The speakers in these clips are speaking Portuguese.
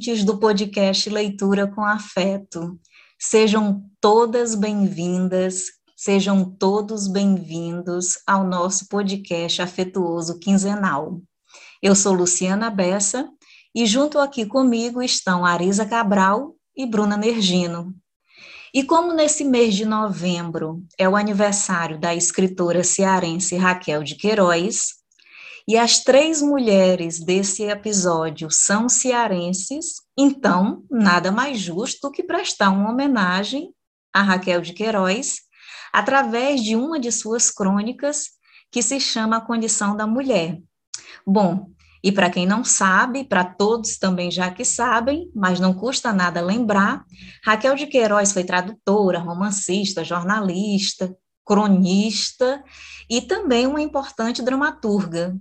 Ouvintes do podcast Leitura com Afeto. Sejam todas bem-vindas, sejam todos bem-vindos ao nosso podcast afetuoso quinzenal. Eu sou Luciana Bessa e junto aqui comigo estão Arisa Cabral e Bruna Nergino. E como nesse mês de novembro é o aniversário da escritora cearense Raquel de Queiroz, e as três mulheres desse episódio são cearenses, então nada mais justo que prestar uma homenagem a Raquel de Queiroz através de uma de suas crônicas que se chama A Condição da Mulher. Bom, e para quem não sabe, para todos também já que sabem, mas não custa nada lembrar, Raquel de Queiroz foi tradutora, romancista, jornalista, cronista e também uma importante dramaturga.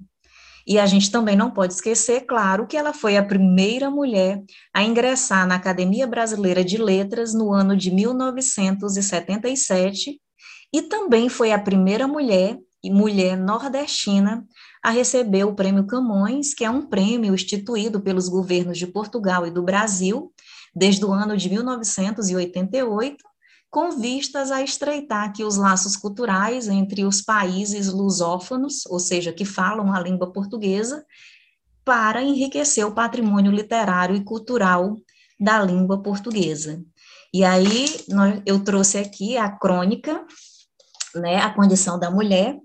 E a gente também não pode esquecer, claro, que ela foi a primeira mulher a ingressar na Academia Brasileira de Letras no ano de 1977 e também foi a primeira mulher e mulher nordestina a receber o Prêmio Camões, que é um prêmio instituído pelos governos de Portugal e do Brasil desde o ano de 1988 com vistas a estreitar aqui os laços culturais entre os países lusófonos, ou seja, que falam a língua portuguesa, para enriquecer o patrimônio literário e cultural da língua portuguesa. E aí eu trouxe aqui a crônica, né, a condição da mulher,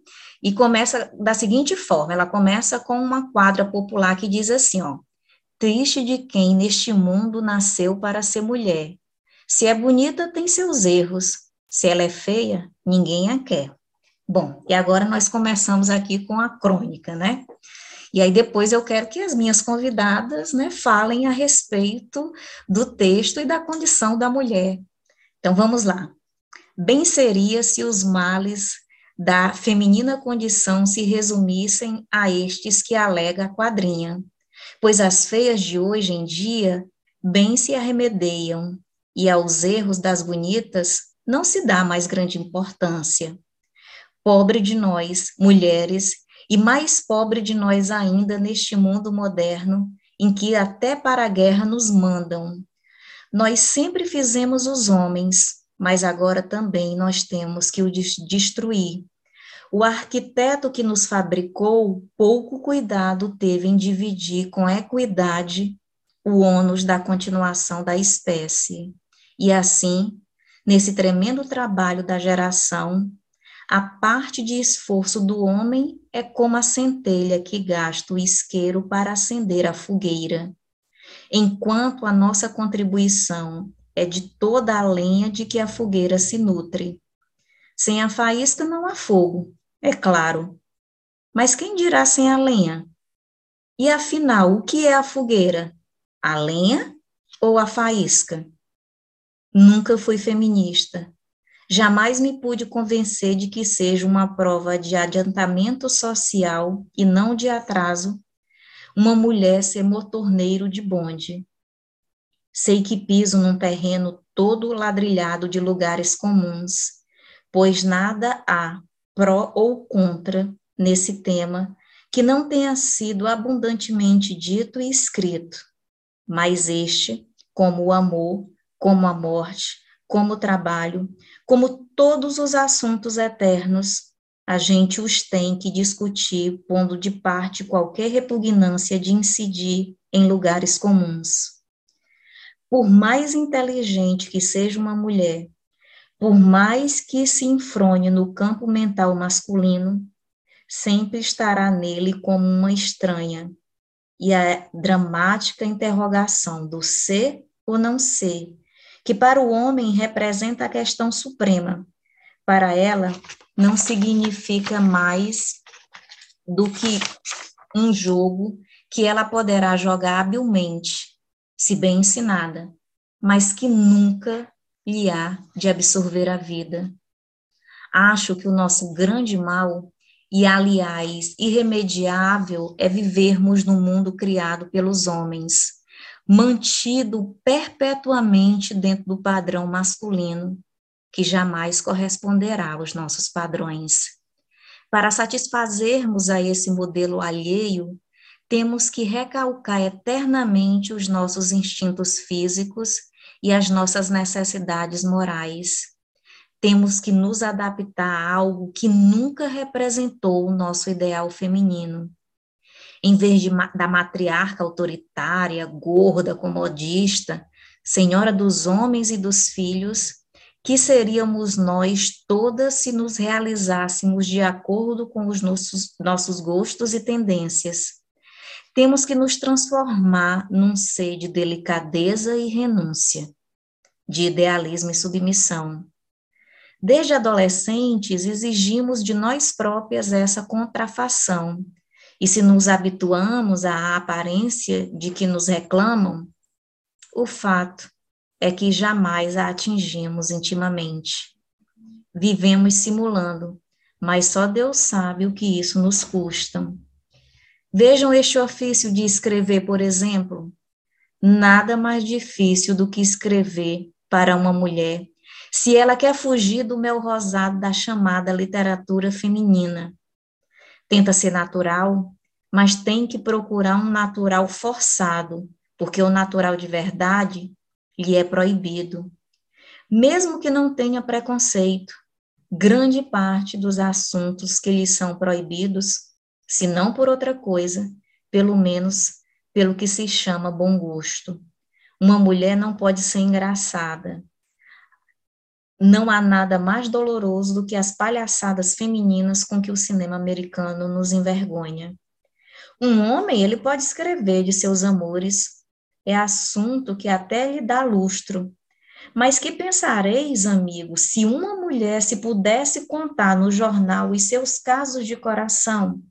e começa da seguinte forma: ela começa com uma quadra popular que diz assim, ó, triste de quem neste mundo nasceu para ser mulher, se é bonita, tem seus erros. Se ela é feia, ninguém a quer. Bom, e agora nós começamos aqui com a crônica, né? E aí depois eu quero que as minhas convidadas, né, falem a respeito do texto e da condição da mulher. Então vamos lá. Bem seria se os males da feminina condição se resumissem a estes que alega a quadrinha, pois as feias de hoje em dia bem se arremedeiam, e aos erros das bonitas não se dá mais grande importância. Pobre de nós, mulheres, e mais pobre de nós ainda neste mundo moderno, em que até para a guerra nos mandam. Nós sempre fizemos os homens, mas agora também nós temos que o destruir. O arquiteto que nos fabricou pouco cuidado teve em dividir com equidade o ônus da continuação da espécie. E assim, nesse tremendo trabalho da geração, a parte de esforço do homem é como a centelha que gasta o isqueiro para acender a fogueira, enquanto a nossa contribuição é de toda a lenha de que a fogueira se nutre. Sem a faísca não há fogo, é claro. Mas quem dirá sem a lenha? E afinal, o que é a fogueira? A lenha ou a faísca? Nunca fui feminista. Jamais me pude convencer de que seja uma prova de adiantamento social e não de atraso uma mulher ser motorneiro de bonde. Sei que piso num terreno todo ladrilhado de lugares comuns, pois nada há pró ou contra nesse tema que não tenha sido abundantemente dito e escrito, mas este, como o amor, como a morte, como o trabalho, como todos os assuntos eternos, a gente os tem que discutir, pondo de parte qualquer repugnância de incidir em lugares comuns. Por mais inteligente que seja uma mulher, por mais que se enfrone no campo mental masculino, sempre estará nele como uma estranha. E a dramática interrogação do ser ou não ser que para o homem representa a questão suprema. Para ela, não significa mais do que um jogo que ela poderá jogar habilmente, se bem ensinada, mas que nunca lhe há de absorver a vida. Acho que o nosso grande mal, e aliás irremediável, é vivermos no mundo criado pelos homens, mantido perpetuamente dentro do padrão masculino, que jamais corresponderá aos nossos padrões. Para satisfazermos a esse modelo alheio, temos que recalcar eternamente os nossos instintos físicos e as nossas necessidades morais. Temos que nos adaptar a algo que nunca representou o nosso ideal feminino. Em vez de, da matriarca autoritária, gorda, comodista, senhora dos homens e dos filhos, que seríamos nós todas se nos realizássemos de acordo com os nossos, nossos gostos e tendências. Temos que nos transformar num ser de delicadeza e renúncia, de idealismo e submissão. Desde adolescentes, exigimos de nós próprias essa contrafação, e se nos habituamos à aparência de que nos reclamam, o fato é que jamais a atingimos intimamente. Vivemos simulando, mas só Deus sabe o que isso nos custa. Vejam este ofício de escrever, por exemplo. Nada mais difícil do que escrever para uma mulher, se ela quer fugir do mel rosado da chamada literatura feminina. Tenta ser natural, mas tem que procurar um natural forçado, porque o natural de verdade lhe é proibido. Mesmo que não tenha preconceito, grande parte dos assuntos que lhe são proibidos, se não por outra coisa, pelo menos pelo que se chama bom gosto. Uma mulher não pode ser engraçada. Não há nada mais doloroso do que as palhaçadas femininas com que o cinema americano nos envergonha. Um homem, ele pode escrever de seus amores, é assunto que até lhe dá lustro. Mas que pensareis, amigo, se uma mulher se pudesse contar no jornal os seus casos de coração,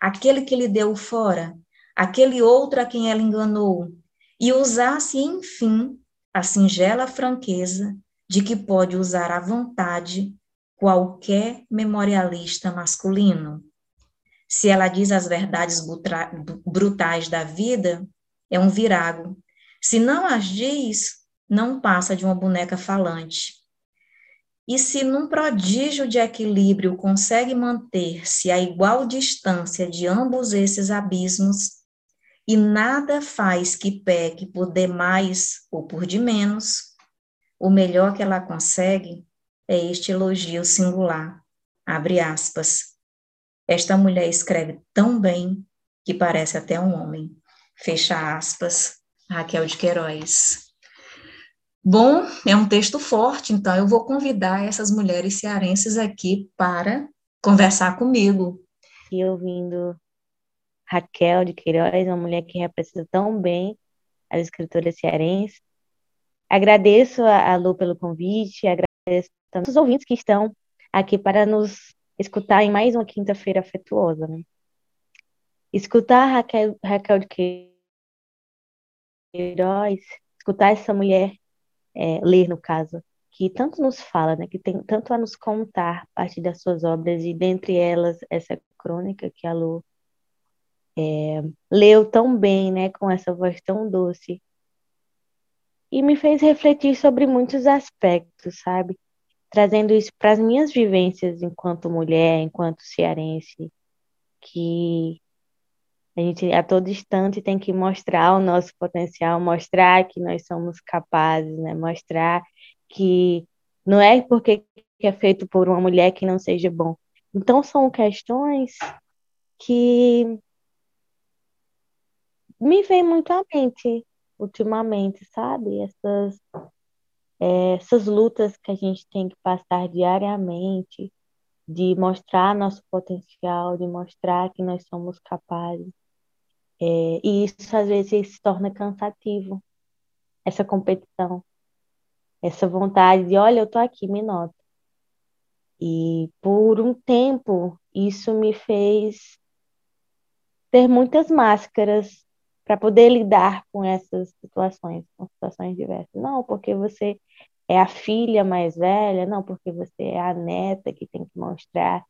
aquele que lhe deu fora, aquele outro a quem ela enganou, e usasse, enfim, a singela franqueza de que pode usar à vontade qualquer memorialista masculino. Se ela diz as verdades brutais da vida, é um virago. Se não as diz, não passa de uma boneca falante. E se num prodígio de equilíbrio consegue manter-se a igual distância de ambos esses abismos, e nada faz que peque por demais ou por de menos, o melhor que ela consegue é este elogio singular. Abre aspas. Esta mulher escreve tão bem que parece até um homem. Fecha aspas, Raquel de Queiroz. Bom, é um texto forte, então eu vou convidar essas mulheres cearenses aqui para conversar comigo. E ouvindo Raquel de Queiroz, uma mulher que representa tão bem as escritoras cearenses. Agradeço a Lu pelo convite, agradeço tanto os ouvintes que estão aqui para nos escutar em mais uma quinta-feira afetuosa. Né? Escutar Raquel, Raquel de Queiroz, escutar essa mulher é, ler, no caso, que tanto nos fala, né, que tem tanto a nos contar a partir das suas obras, e dentre elas essa crônica que a Lu é, leu tão bem, né, com essa voz tão doce, e me fez refletir sobre muitos aspectos, sabe? Trazendo isso para as minhas vivências enquanto mulher, enquanto cearense, que a gente a todo instante tem que mostrar o nosso potencial, mostrar que nós somos capazes, né? Mostrar que não é porque é feito por uma mulher que não seja bom. Então são questões que me vem muito à mente ultimamente, sabe? Essas é, essas lutas que a gente tem que passar diariamente, de mostrar nosso potencial, de mostrar que nós somos capazes. É, e isso às vezes se torna cansativo, essa competição, essa vontade de, olha, eu tô aqui, me nota. E por um tempo, isso me fez ter muitas máscaras para poder lidar com essas situações, com situações diversas. Não, porque você é a filha mais velha, não, porque você é a neta que tem que mostrar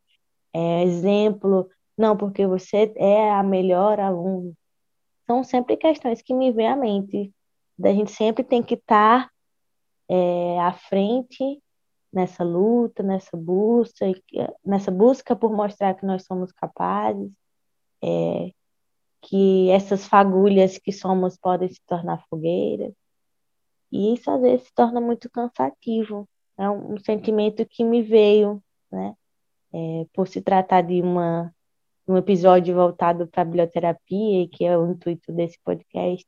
é, exemplo, não, porque você é a melhor aluna, são sempre questões que me vêm à mente. Da gente sempre tem que estar é, à frente nessa luta, nessa busca, nessa busca por mostrar que nós somos capazes. É, que essas fagulhas que somos podem se tornar fogueiras. E isso às vezes se torna muito cansativo. É um, um sentimento que me veio, né? É, por se tratar de uma, um episódio voltado para a biblioterapia, que é o intuito desse podcast.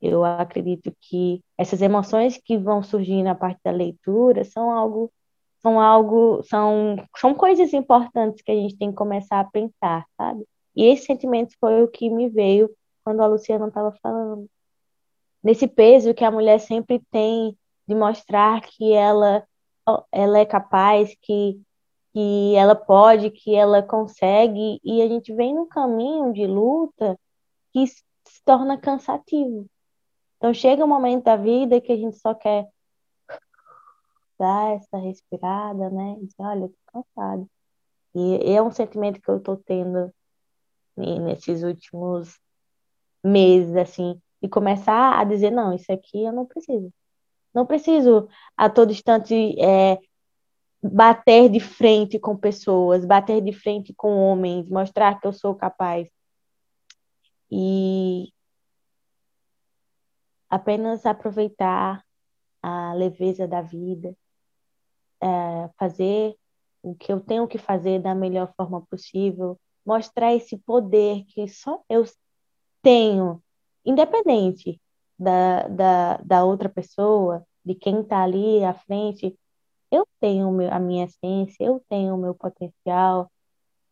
Eu acredito que essas emoções que vão surgir na parte da leitura são algo são algo são são coisas importantes que a gente tem que começar a pensar, sabe? E esse sentimento foi o que me veio quando a Luciana estava falando. Nesse peso que a mulher sempre tem de mostrar que ela, ela é capaz, que, que ela pode, que ela consegue, e a gente vem num caminho de luta que se torna cansativo. Então chega um momento da vida que a gente só quer dar essa respirada, né? E dizer, olha, tô cansado. E é um sentimento que eu tô tendo nesses últimos meses, assim, e começar a dizer, não, isso aqui eu não preciso. Não preciso a todo instante é, bater de frente com pessoas, bater de frente com homens, mostrar que eu sou capaz. E apenas aproveitar a leveza da vida, é, fazer o que eu tenho que fazer da melhor forma possível, mostrar esse poder que só eu tenho, independente da, da, da outra pessoa, de quem está ali à frente, eu tenho a minha essência, eu tenho o meu potencial,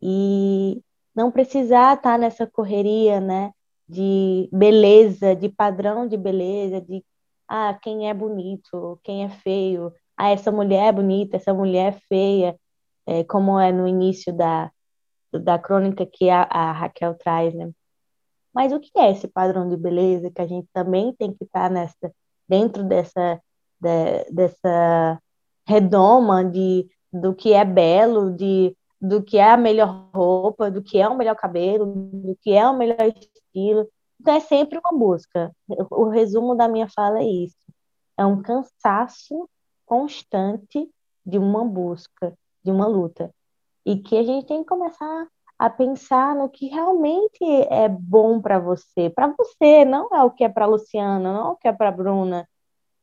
e não precisar estar tá nessa correria, né, de beleza, de padrão de beleza, de ah, quem é bonito, quem é feio, ah, essa mulher é bonita, essa mulher é feia, é, como é no início da, da crônica que a, a, Raquel traz, né? Mas o que é esse padrão de beleza que a gente também tem que estar nessa, dentro dessa, de, dessa redoma de, do que é belo, de, do que é a melhor roupa, do que é o melhor cabelo, do que é o melhor estilo. Então é sempre uma busca. O resumo da minha fala é isso. É um cansaço constante de uma busca, de uma luta e que a gente tem que começar a pensar no que realmente é bom para você, para você, não é o que é para Luciana, não é o que é para Bruna,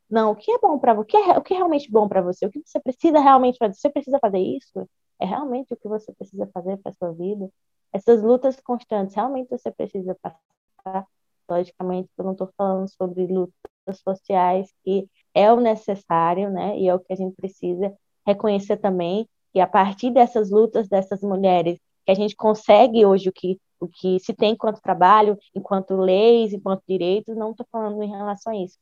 não, o que é bom para você, o que é, o que é realmente bom para você, o que você precisa realmente fazer, você precisa fazer isso, é realmente o que você precisa fazer para sua vida, essas lutas constantes, realmente você precisa passar, logicamente, eu não estou falando sobre lutas sociais, que é o necessário, né, e é o que a gente precisa reconhecer também, e a partir dessas lutas dessas mulheres, que a gente consegue hoje o que, o que se tem enquanto trabalho, enquanto leis, enquanto direitos, não estou falando em relação a isso,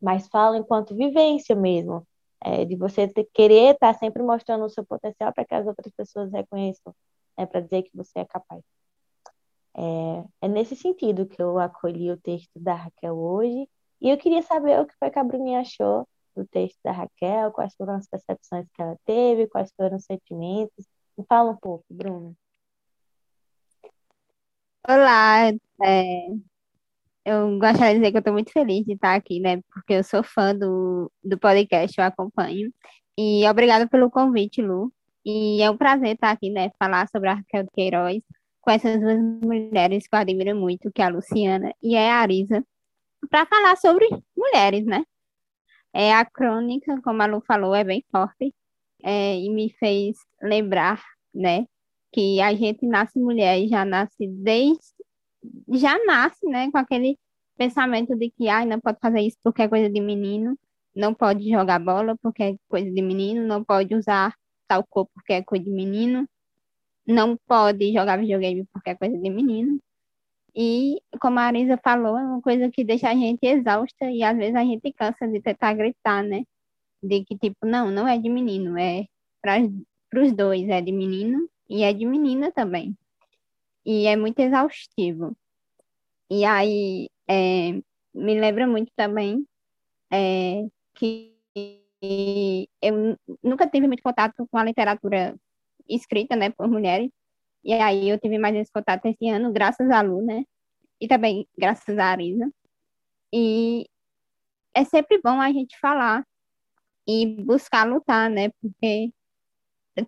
mas falo enquanto vivência mesmo, é, de você ter, querer estar tá sempre mostrando o seu potencial para que as outras pessoas reconheçam, né, para dizer que você é capaz. É, é, nesse sentido que eu acolhi o texto da Raquel hoje, e eu queria saber o que foi que a Bruninha achou do texto da Raquel, quais foram as percepções que ela teve, quais foram os sentimentos. Me fala um pouco, Bruna. Olá, é, eu gostaria de dizer que eu estou muito feliz de estar aqui, né? Porque eu sou fã do, do podcast, eu acompanho. E obrigada pelo convite, Lu. E é um prazer estar aqui, né? Falar sobre a Raquel de Queiroz com essas duas mulheres que eu admiro muito, que é a Luciana e a Arisa, para falar sobre mulheres, né? É, a crônica, como a Lu falou, é bem forte é, e me fez lembrar, né, que a gente nasce mulher e já nasce desde, já nasce, né, com aquele pensamento de que, ai, não pode fazer isso porque é coisa de menino, não pode jogar bola porque é coisa de menino, não pode usar tal cor porque é coisa de menino, não pode jogar videogame porque é coisa de menino. E, como a Arisa falou, é uma coisa que deixa a gente exausta e às vezes a gente cansa de tentar gritar, né? De que, tipo, não, não é de menino, é para os dois, é de menino e é de menina também. E é muito exaustivo. E aí, é, me lembra muito também é, que eu nunca tive muito contato com a literatura escrita, né, por mulheres, e aí eu tive mais esse contato esse ano, graças à Lu, né? E também graças à Arisa. E é sempre bom a gente falar e buscar lutar, né? Porque,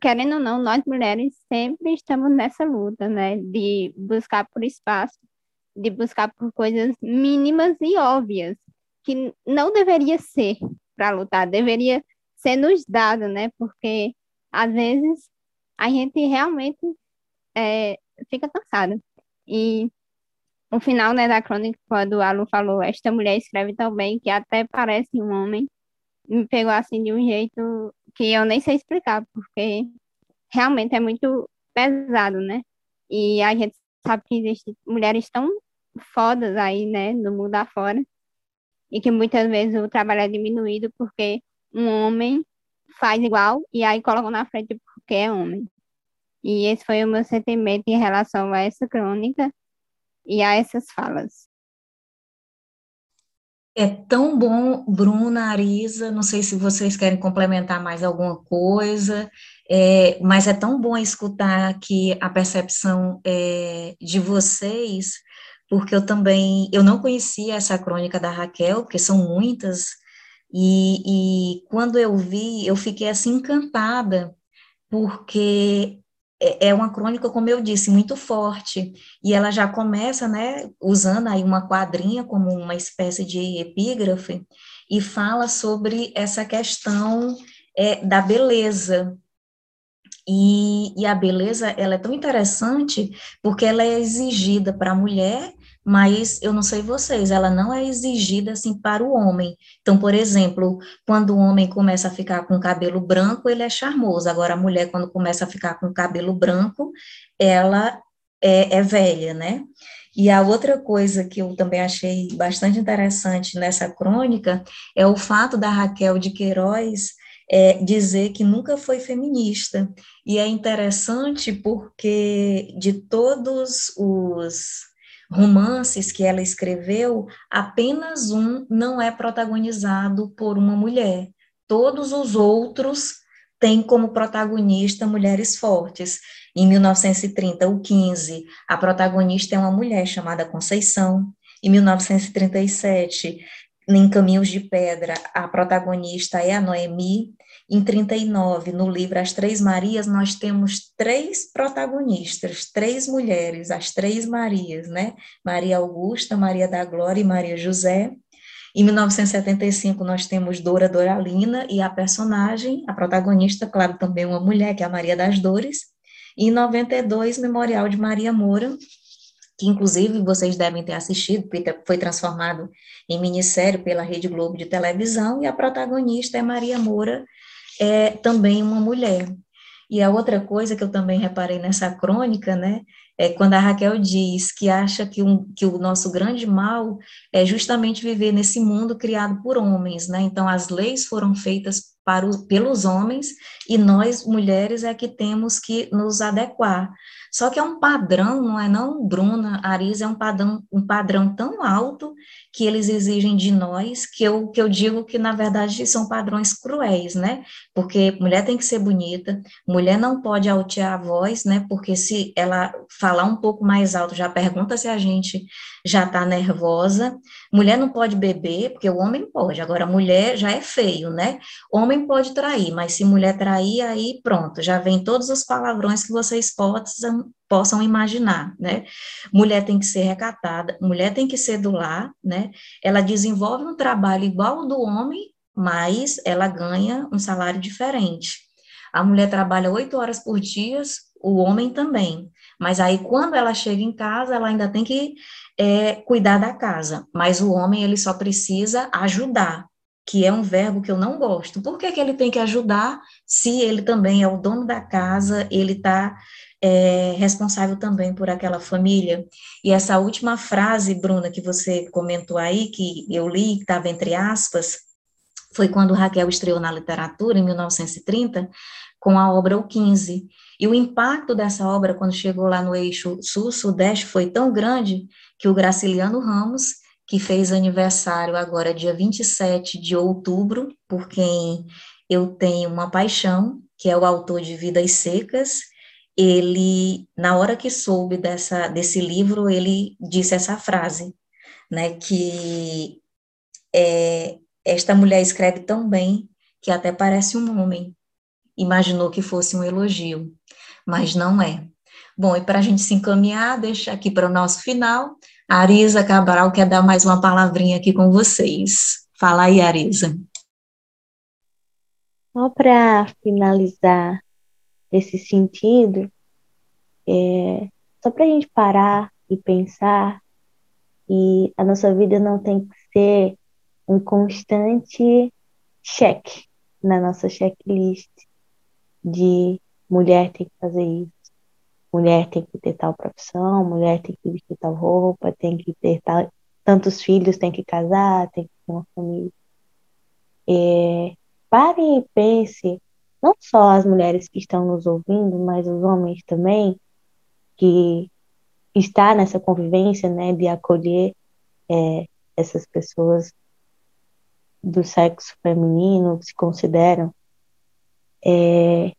querendo ou não, nós mulheres sempre estamos nessa luta, né? De buscar por espaço de buscar por coisas mínimas e óbvias, que não deveria ser para lutar, deveria ser nos dado, né? Porque às vezes a gente realmente é, fica cansada. E o final né, da crônica, quando a Lu falou, esta mulher escreve tão bem que até parece um homem, me pegou assim de um jeito que eu nem sei explicar, porque realmente é muito pesado, né? E a gente sabe que existem mulheres tão fodas aí, né, no mundo afora, e que muitas vezes o trabalho é diminuído porque um homem faz igual e aí colocam na frente porque é homem. E esse foi o meu sentimento em relação a essa crônica e a essas falas. É tão bom, Bruna, Arisa, não sei se vocês querem complementar mais alguma coisa, é, mas é tão bom escutar aqui a percepção é, de vocês, porque eu também, eu não conhecia essa crônica da Raquel, porque são muitas, e, e quando eu vi, eu fiquei assim encantada, porque é, é uma crônica, como eu disse, muito forte, e ela já começa, né, usando aí uma quadrinha como uma espécie de epígrafe, e fala sobre essa questão é, da beleza, e, e, a beleza, ela é tão interessante porque ela é exigida para a mulher mas eu não sei vocês, ela não é exigida assim para o homem. Então, por exemplo, quando o homem começa a ficar com cabelo branco, ele é charmoso. Agora, a mulher, quando começa a ficar com cabelo branco, ela é, é velha, né? E a outra coisa que eu também achei bastante interessante nessa crônica é o fato da Raquel de Queiroz é, dizer que nunca foi feminista. E é interessante porque de todos os romances que ela escreveu, apenas um não é protagonizado por uma mulher. Todos os outros têm como protagonista mulheres fortes. Em 1930, o 15, a protagonista é uma mulher chamada Conceição. Em 1937, em Caminhos de Pedra, a protagonista é a Noemi. Em 39, no livro As Três Marias, nós temos três protagonistas, três mulheres, as Três Marias, né? Maria Augusta, Maria da Glória e Maria José. Em 1975, nós temos Dora Doralina e a personagem, a protagonista, claro, também uma mulher, que é a Maria das Dores. E em 92, Memorial de Maria Moura, que inclusive vocês devem ter assistido, foi transformado em minissérie pela Rede Globo de televisão, e a protagonista é Maria Moura, é também uma mulher. E a outra coisa que eu também reparei nessa crônica, né, é quando a Raquel diz que acha que, um, que o nosso grande mal é justamente viver nesse mundo criado por homens, né? Então, as leis foram feitas para pelos homens e nós, mulheres, é que temos que nos adequar. Só que é um padrão, não é não, Bruna, Arisa, é um padrão, um padrão tão alto que eles exigem de nós, que eu, que eu digo que, na verdade, são padrões cruéis, né? Porque mulher tem que ser bonita, mulher não pode altear a voz, né? Porque se ela falar um pouco mais alto, já pergunta se a gente já está nervosa. Mulher não pode beber, porque o homem pode, agora mulher já é feio, né? Homem pode trair, mas se mulher trair, aí pronto, já vem todos os palavrões que vocês possam, possam imaginar, né? Mulher tem que ser recatada, mulher tem que ser do lar, né? Ela desenvolve um trabalho igual ao do homem, mas ela ganha um salário diferente. A mulher trabalha oito horas por dia, o homem também. Mas aí, quando ela chega em casa, ela ainda tem que é, cuidar da casa. Mas o homem, ele só precisa ajudar, que é um verbo que eu não gosto. Por que, que ele tem que ajudar se ele também é o dono da casa, ele está é, responsável também por aquela família? E essa última frase, Bruna, que você comentou aí, que eu li, que estava entre aspas, foi quando Raquel estreou na literatura, em 1930, com a obra O 15. E o impacto dessa obra, quando chegou lá no eixo sul-sudeste, foi tão grande que o Graciliano Ramos, que fez aniversário agora dia 27 de outubro, por quem eu tenho uma paixão, que é o autor de Vidas Secas, ele, na hora que soube dessa, desse livro, ele disse essa frase, né, que é, esta mulher escreve tão bem que até parece um homem. Imaginou que fosse um elogio, mas não é. Bom, e para a gente se encaminhar, deixa aqui para o nosso final, Arisa Cabral quer dar mais uma palavrinha aqui com vocês. Fala aí, Arisa. Só para finalizar esse sentido, é, só para a gente parar e pensar que a nossa vida não tem que ser um constante cheque na nossa checklist de mulher tem que fazer isso, mulher tem que ter tal profissão, mulher tem que vestir tal roupa, tem que ter tal, tantos filhos, tem que casar, tem que ter uma família. É, pare e pense, não só as mulheres que estão nos ouvindo, mas os homens também, que está nessa convivência, né, de acolher é, essas pessoas do sexo feminino que se consideram é,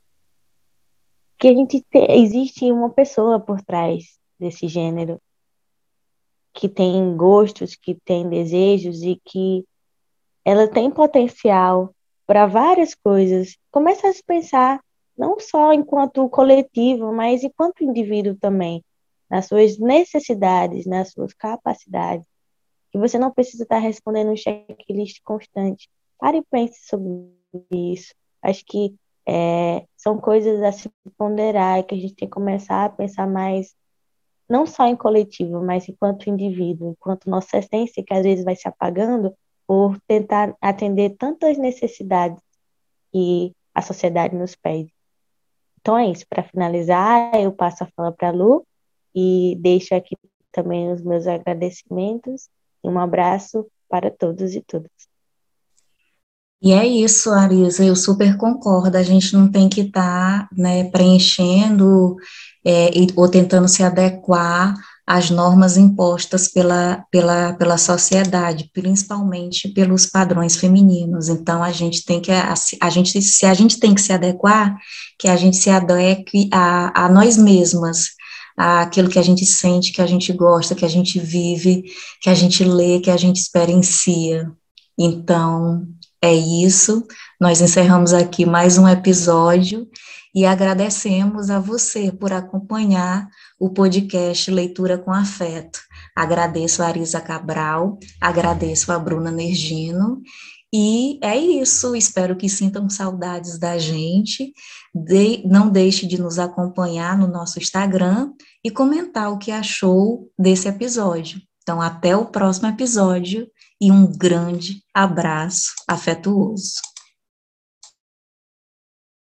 que a gente te, existe uma pessoa por trás desse gênero que tem gostos, que tem desejos e que ela tem potencial para várias coisas. Começa a se pensar não só enquanto coletivo, mas enquanto indivíduo também, nas suas necessidades, nas suas capacidades. Que você não precisa estar respondendo um checklist constante. Pare e pense sobre isso. Acho que é, são coisas a se ponderar e que a gente tem que começar a pensar mais, não só em coletivo, mas enquanto indivíduo, enquanto nossa essência, que às vezes vai se apagando por tentar atender tantas necessidades que a sociedade nos pede. Então é isso. Para finalizar, eu passo a fala para a Lu e deixo aqui também os meus agradecimentos um abraço para todos e todas. E é isso, Arisa, eu super concordo. A gente não tem que estar tá, né, preenchendo é, ou tentando se adequar às normas impostas pela, pela, pela sociedade, principalmente pelos padrões femininos. Então, a gente tem que, a, a gente, se a gente tem que se adequar, que a gente se adeque a, a nós mesmas, aquilo que a gente sente, que a gente gosta, que a gente vive, que a gente lê, que a gente experiencia. Então, é isso. Nós encerramos aqui mais um episódio e agradecemos a você por acompanhar o podcast Leitura com Afeto. Agradeço a Arisa Cabral, agradeço a Bruna Nergino e é isso, espero que sintam saudades da gente. De, não deixe de nos acompanhar no nosso Instagram e comentar o que achou desse episódio. Então, até o próximo episódio e um grande abraço afetuoso.